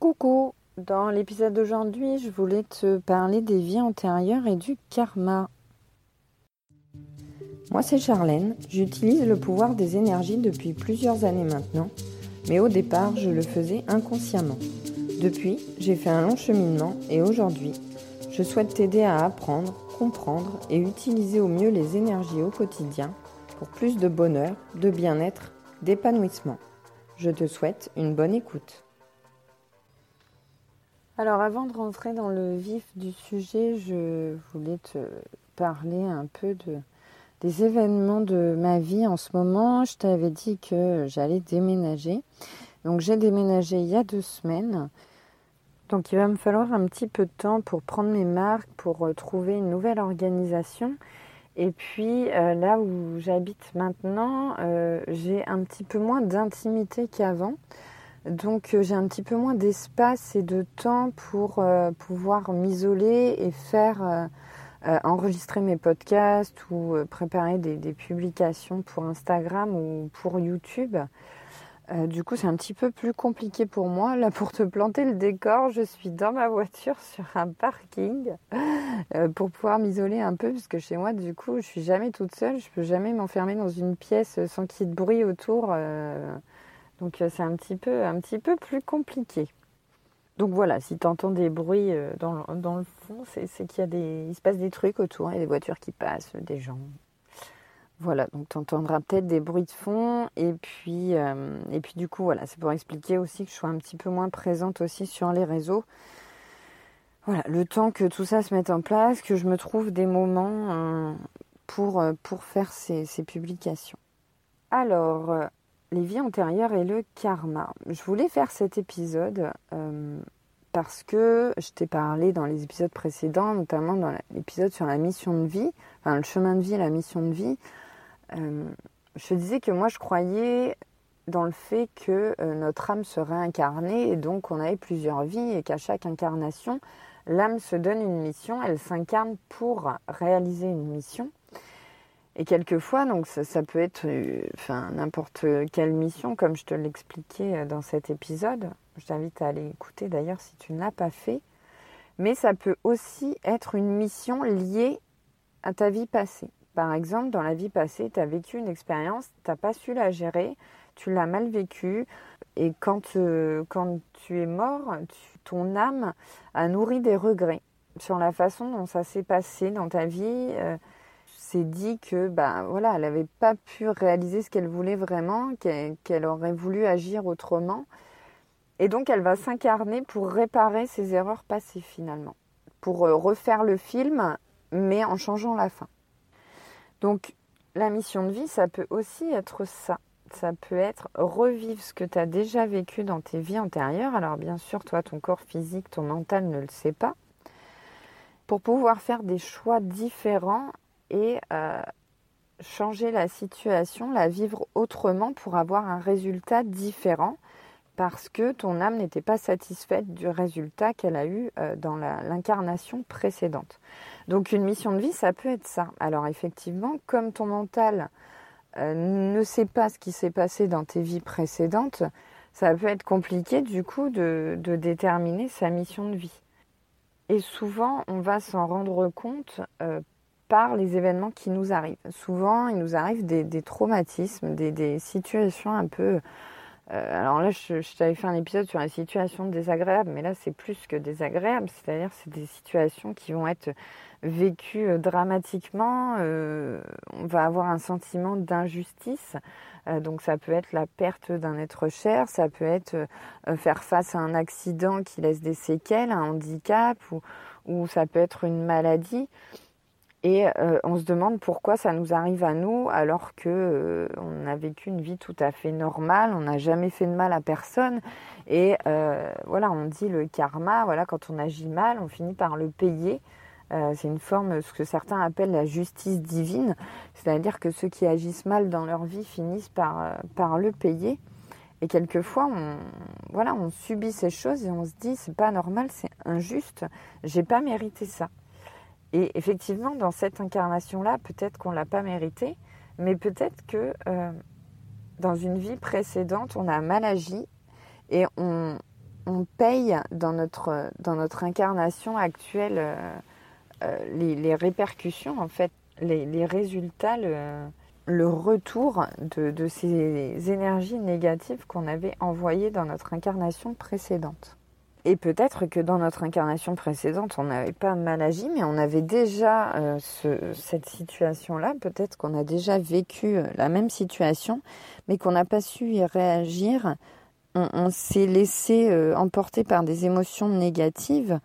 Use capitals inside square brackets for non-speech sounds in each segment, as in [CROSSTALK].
Coucou, dans l'épisode d'aujourd'hui, je voulais te parler des vies antérieures et du karma. Moi, c'est Charlène. J'utilise le pouvoir des énergies depuis plusieurs années maintenant, mais au départ, je le faisais inconsciemment. Depuis, j'ai fait un long cheminement et aujourd'hui, je souhaite t'aider à apprendre, comprendre et utiliser au mieux les énergies au quotidien pour plus de bonheur, de bien-être, d'épanouissement. Je te souhaite une bonne écoute. Alors avant de rentrer dans le vif du sujet, je voulais te parler un peu de, des événements de ma vie en ce moment. Je t'avais dit que j'allais déménager. Donc j'ai déménagé il y a deux semaines. Donc il va me falloir un petit peu de temps pour prendre mes marques, pour euh, trouver une nouvelle organisation. Et puis euh, là où j'habite maintenant, euh, j'ai un petit peu moins d'intimité qu'avant. Donc j'ai un petit peu moins d'espace et de temps pour pouvoir m'isoler et faire enregistrer mes podcasts ou préparer des, publications pour Instagram ou pour YouTube. Euh, du coup, c'est un petit peu plus compliqué pour moi. Là, pour te planter le décor, je suis dans ma voiture [LAUGHS] sur un parking euh, pour pouvoir m'isoler un peu, parce que chez moi, du coup, je suis jamais toute seule. Je peux jamais m'enfermer dans une pièce sans qu'il y ait de bruit autour. Euh. Donc, c'est un petit peu, un petit peu plus compliqué. Donc voilà, si tu entends des bruits dans, le fond, c'est qu'il y a des, il se passe des trucs autour. Il y a des voitures qui passent, des gens. Voilà, donc tu entendras peut-être des bruits de fond. Et puis, euh, et puis du coup, voilà, c'est pour expliquer aussi que je sois un petit peu moins présente aussi sur les réseaux. Voilà, le temps que tout ça se mette en place, que je me trouve des moments euh, pour, euh, pour faire ces, ces publications. Alors, les vies antérieures et le karma. Je voulais faire cet épisode parce que je t'ai parlé dans les épisodes précédents, notamment dans l'épisode sur la mission de vie, enfin le chemin de vie et la mission de vie, euh, je disais que moi je croyais dans le fait que euh, notre âme se réincarnait et donc on avait plusieurs vies et qu'à chaque incarnation, l'âme se donne une mission, elle s'incarne pour réaliser une mission. Et quelquefois, donc ça, peut être euh, enfin, n'importe quelle mission, comme je te l'expliquais dans cet épisode. Je t'invite à aller écouter d'ailleurs si tu ne l'as pas fait. Mais ça peut aussi être une mission liée à ta vie passée. Par exemple, dans la vie passée, tu as vécu une expérience, tu n'as pas su la gérer, tu l'as mal vécue, et quand, euh, quand tu es mort, ton âme a nourri des regrets sur la façon dont ça s'est passé dans ta vie. Euh, s'est dit que bah voilà, elle n'avait pas pu réaliser ce qu'elle voulait vraiment, qu'elle aurait voulu agir autrement. Et donc elle va s'incarner pour réparer ses erreurs passées finalement, pour euh, refaire le film, mais en changeant la fin. Donc la mission de vie, ça peut aussi être ça. Ça peut être revivre ce que tu as déjà vécu dans tes vies antérieures. Alors bien sûr, toi, ton corps physique, ton mental ne le sait pas. Pour pouvoir faire des choix différents et euh, changer la situation, la vivre autrement pour avoir un résultat différent parce que ton âme n'était pas satisfaite du résultat qu'elle a eu euh, dans l'incarnation précédente. Donc une mission de vie, ça peut être ça. Alors effectivement, comme ton mental euh, ne sait pas ce qui s'est passé dans tes vies précédentes, ça peut être compliqué du coup de, déterminer sa mission de vie. Et souvent, on va s'en rendre compte par les événements qui nous arrivent. Souvent, il nous arrive des, traumatismes, des, situations un peu... Euh, alors là, je, t'avais fait un épisode sur les situations désagréables, mais là, c'est plus que désagréable. C'est-à-dire, c'est des situations qui vont être vécu euh, dramatiquement, euh, on va avoir un sentiment d'injustice. Donc ça peut être la perte d'un être cher, ça peut être faire face à un accident qui laisse des séquelles, un handicap, ou ça peut être une maladie. Et on se demande pourquoi ça nous arrive à nous alors que on a vécu une vie tout à fait normale, on n'a jamais fait de mal à personne. Et voilà, on dit le karma, voilà, quand on agit mal, on finit par le payer. Euh, c'est une forme, ce que certains appellent la justice divine, c'est-à-dire que ceux qui agissent mal dans leur vie finissent par, euh, par le payer. Et quelquefois, on, voilà, on subit ces choses et on se dit c'est pas normal, c'est injuste, j'ai pas mérité ça. Et effectivement, dans cette incarnation-là, peut-être qu'on l'a pas mérité, mais peut-être que euh, dans une vie précédente, on a mal agi et on, paye dans notre, dans notre incarnation actuelle euh, euh, les, répercussions, en fait, les, résultats, le, retour de, de, ces énergies négatives qu'on avait envoyées dans notre incarnation précédente. Et peut-être que dans notre incarnation précédente, on n'avait pas mal agi, mais on avait déjà euh, cette situation-là. Peut-être qu'on a déjà vécu la même situation, mais qu'on n'a pas su y réagir on, s'est laissé euh, emporter par des émotions négatives.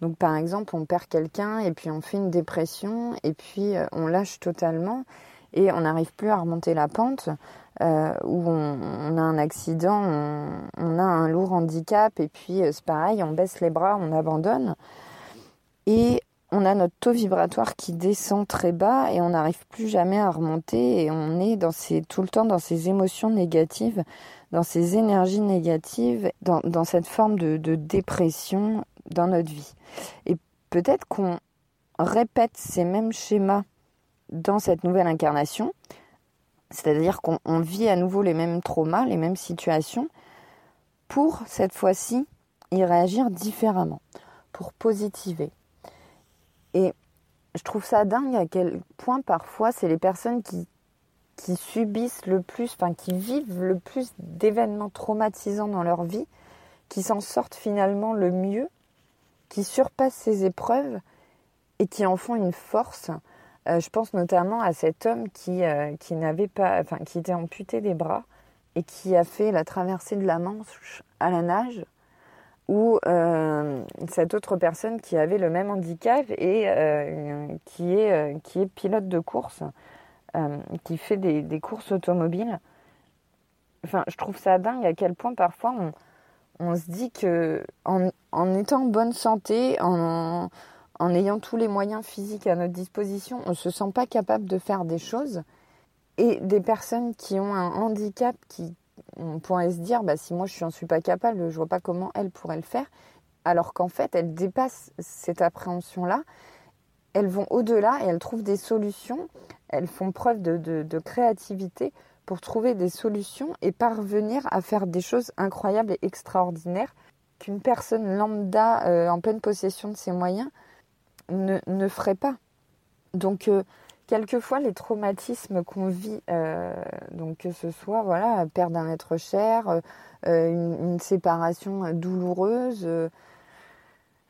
Donc par exemple, on perd quelqu'un et puis on fait une dépression et puis euh, on lâche totalement et on n'arrive plus à remonter la pente. Euh, où on, a un accident, on, a un lourd handicap et puis c'est pareil, on baisse les bras, on abandonne. Et on a notre taux vibratoire qui descend très bas et on n'arrive plus jamais à remonter et on est tout le temps dans ces émotions négatives, dans ces énergies négatives, dans, cette forme de, dépression dans notre vie. Et peut-être qu'on répète ces mêmes schémas dans cette nouvelle incarnation, c'est-à-dire qu'on vit à nouveau les mêmes traumas, les mêmes situations, pour cette fois-ci y réagir différemment, pour positiver et je trouve ça dingue à quel point parfois c'est les personnes qui, subissent le plus, enfin qui vivent le plus d'événements traumatisants dans leur vie, qui s'en sortent finalement le mieux, qui surpassent ces épreuves et qui en font une force. Euh, je pense notamment à cet homme qui, euh, qui n'avait pas, enfin qui était amputé des bras et qui a fait la traversée de la Manche à la nage ou euh, cette autre personne qui avait le même handicap et qui, est, qui est pilote de course, qui fait des, courses automobiles. Enfin, je trouve ça dingue à quel point parfois on, se dit que en, étant en bonne santé, en, en, ayant tous les moyens physiques à notre disposition, on ne se sent pas capable de faire des choses. Et des personnes qui ont un handicap qui, on pourrait se dire, bah, si moi je n'en suis pas capable, je vois pas comment elle pourrait le faire. Alors qu'en fait, elles dépassent cette appréhension-là. Elles vont au-delà et elles trouvent des solutions. Elles font preuve de, créativité pour trouver des solutions et parvenir à faire des choses incroyables et extraordinaires qu'une personne lambda euh, en pleine possession de ses moyens ne, ferait pas. Donc, euh, quelquefois les traumatismes qu'on vit, euh, donc que ce soit voilà perdre un être cher, euh, une, séparation douloureuse,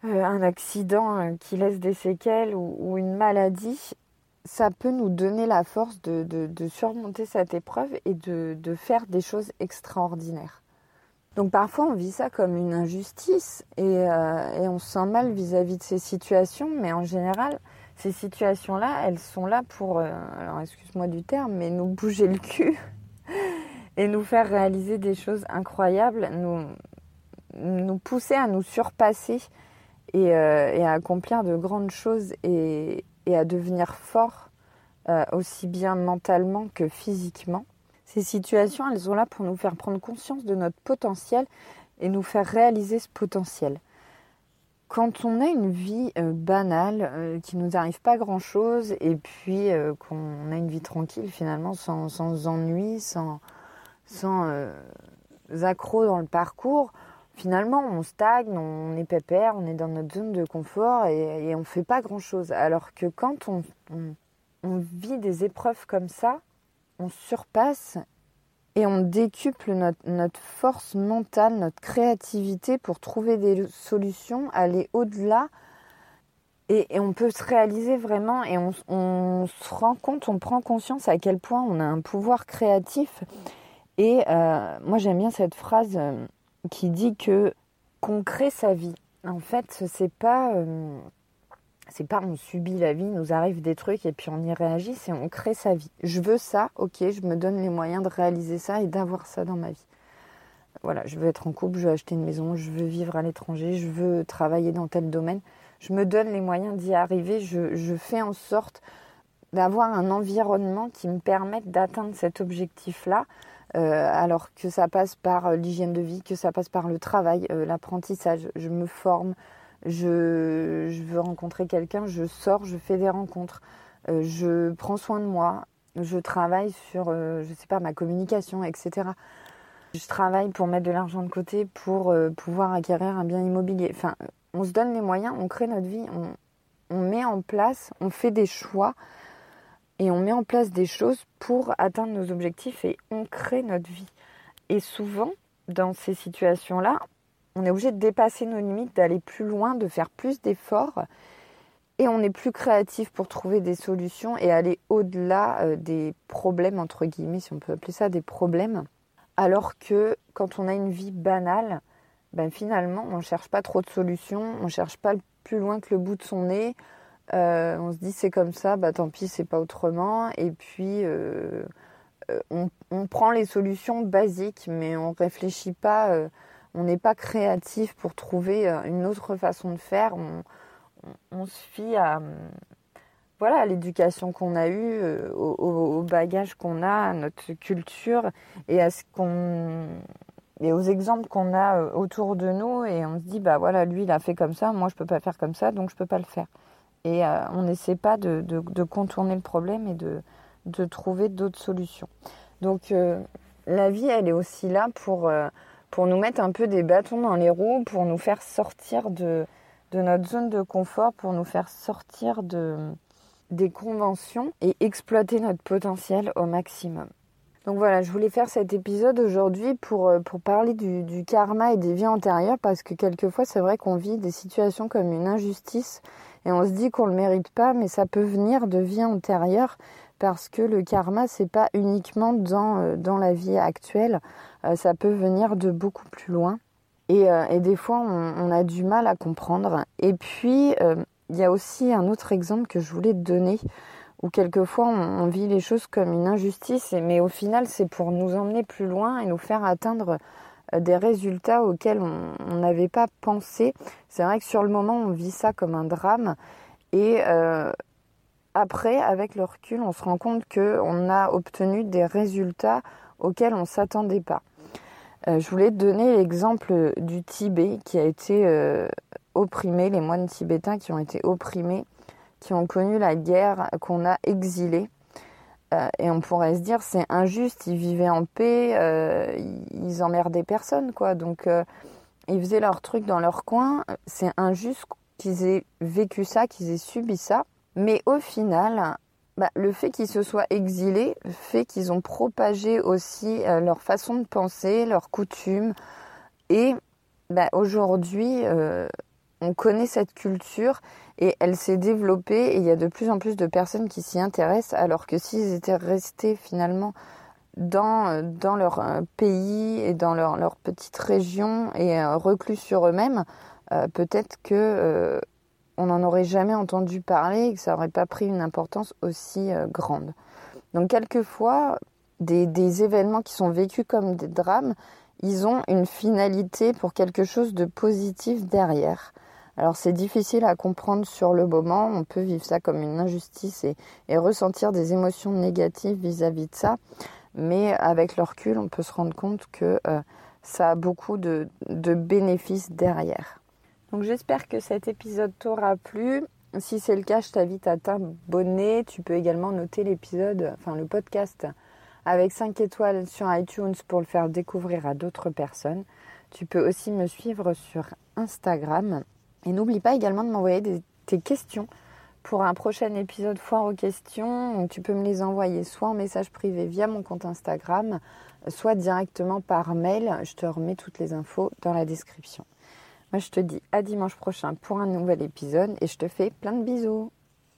un accident qui laisse des séquelles ou, une maladie, ça peut nous donner la force de, surmonter cette épreuve et de, faire des choses extraordinaires. Donc parfois on vit ça comme une injustice et, on se sent mal vis à -vis de ces situations, mais en général, ces situations-là, elles sont là pour, euh, alors excuse-moi du terme, mais nous bouger le cul [LAUGHS] et nous faire réaliser des choses incroyables, nous, pousser à nous surpasser et, euh, à accomplir de grandes choses et, à devenir fort euh, aussi bien mentalement que physiquement. Ces situations, elles sont là pour nous faire prendre conscience de notre potentiel et nous faire réaliser ce potentiel. Quand on a une vie euh, banale, euh, qui nous arrive pas grand-chose, et puis euh, qu'on a une vie tranquille finalement, sans, sans ennui, sans, sans accro dans le parcours, finalement on stagne, on est pépère, on est dans notre zone de confort et, on ne fait pas grand-chose. Alors que quand on, on vit des épreuves comme ça, on surpasse et on décuple notre, force mentale, notre créativité pour trouver des solutions, aller au-delà. Et, on peut se réaliser vraiment et on, se rend compte, on prend conscience à quel point on a un pouvoir créatif. Et euh, moi j'aime bien cette phrase euh, qui dit que qu'on crée sa vie. En fait, c'est pas euh, c'est pas on subit la vie, nous arrive des trucs et puis on y réagit, c'est on crée sa vie. Je veux ça, ok, je me donne les moyens de réaliser ça et d'avoir ça dans ma vie. Voilà, je veux être en couple, je veux acheter une maison, je veux vivre à l'étranger, je veux travailler dans tel domaine. Je me donne les moyens d'y arriver, je, fais en sorte d'avoir un environnement qui me permette d'atteindre cet objectif-là, euh, alors que ça passe par l'hygiène de vie, que ça passe par le travail, euh, l'apprentissage. Je me forme, je, veux rencontrer quelqu'un, je sors, je fais des rencontres, euh, je prends soin de moi, je travaille sur, je euh, je sais pas, ma communication, etc. je travaille pour mettre de l'argent de côté pour euh, pouvoir acquérir un bien immobilier. Enfin, on se donne les moyens, on crée notre vie, on, met en place, on fait des choix et on met en place des choses pour atteindre nos objectifs et on crée notre vie. Et souvent, dans ces situations-là, on est obligé de dépasser nos limites, d'aller plus loin, de faire plus d'efforts et on est plus créatif pour trouver des solutions et aller au-delà euh, des problèmes, entre guillemets, si on peut appeler ça des problèmes. Alors que quand on a une vie banale, ben finalement, on ne cherche pas trop de solutions, on ne cherche pas plus loin que le bout de son nez. Euh, on se dit c'est comme ça, bah tant pis, c'est pas autrement. Et puis euh, on, prend les solutions basiques, mais on réfléchit pas, on n'est pas créatif pour trouver une autre façon de faire. On, se fie à voilà l'éducation qu'on a eue, euh, au, bagage qu'on a, à notre culture et à ce qu'on et aux exemples qu'on a euh, autour de nous et on se dit bah voilà lui il a fait comme ça, moi je peux pas faire comme ça donc je peux pas le faire. Et euh, on n'essaie pas de, contourner le problème et de, de trouver d'autres solutions. Donc la vie elle est aussi là pour, pour nous mettre un peu des bâtons dans les roues, pour nous faire sortir de, notre zone de confort pour nous faire sortir de, des conventions et exploiter notre potentiel au maximum. Donc voilà, je voulais faire cet épisode aujourd'hui pour, euh, pour parler du, karma et des vies antérieures parce que quelquefois c'est vrai qu'on vit des situations comme une injustice et on se dit qu'on ne le mérite pas, mais ça peut venir de vies antérieures parce que le karma c'est pas uniquement dans, euh, dans la vie actuelle, euh, ça peut venir de beaucoup plus loin. Euh, et, des fois, on, a du mal à comprendre. Et puis, il y a aussi un autre exemple que je voulais donner, où quelquefois on, vit les choses comme une injustice, mais au final, c'est pour nous emmener plus loin et nous faire atteindre des résultats auxquels on n'avait pas pensé. C'est vrai que sur le moment, on vit ça comme un drame. Et après, avec le recul, on se rend compte qu'on a obtenu des résultats auxquels on ne s'attendait pas. Euh, je voulais donner l'exemple du Tibet qui a été euh, opprimé, les moines tibétains qui ont été opprimés, qui ont connu la guerre, qu'on a exilés. Euh, et on pourrait se dire c'est injuste, ils vivaient en paix, ils emmerdaient personne, quoi. Donc ils faisaient leur truc dans leur coin. C'est injuste qu'ils aient vécu ça, qu'ils aient subi ça. Mais au final, bah, le fait qu'ils se soient exilés fait qu'ils ont propagé aussi euh, leur façon de penser, leurs coutumes. Et bah, aujourd'hui, euh, on connaît cette culture et elle s'est développée et il y a de plus en plus de personnes qui s'y intéressent alors que s'ils étaient restés finalement dans, euh, dans leur pays et dans leur, leur petite région et reclus sur eux-mêmes, peut-être que on n'en aurait jamais entendu parler et que ça n'aurait pas pris une importance aussi euh, grande. Donc quelquefois, des, événements qui sont vécus comme des drames, ils ont une finalité pour quelque chose de positif derrière. Alors c'est difficile à comprendre sur le moment, on peut vivre ça comme une injustice et, ressentir des émotions négatives vis-à-vis de ça, mais avec le recul, on peut se rendre compte que euh, ça a beaucoup de bénéfices derrière. Donc j'espère que cet épisode t'aura plu. Si c'est le cas, je t'invite à t'abonner. Tu peux également noter l'épisode, enfin le podcast avec 5 étoiles sur iTunes pour le faire découvrir à d'autres personnes. Tu peux aussi me suivre sur Instagram. Et n'oublie pas également de m'envoyer tes questions pour un prochain épisode foire aux questions. Tu peux me les envoyer soit en message privé via mon compte Instagram, soit directement par mail. Je te remets toutes les infos dans la description. Moi, je te dis à dimanche prochain pour un nouvel épisode et je te fais plein de bisous.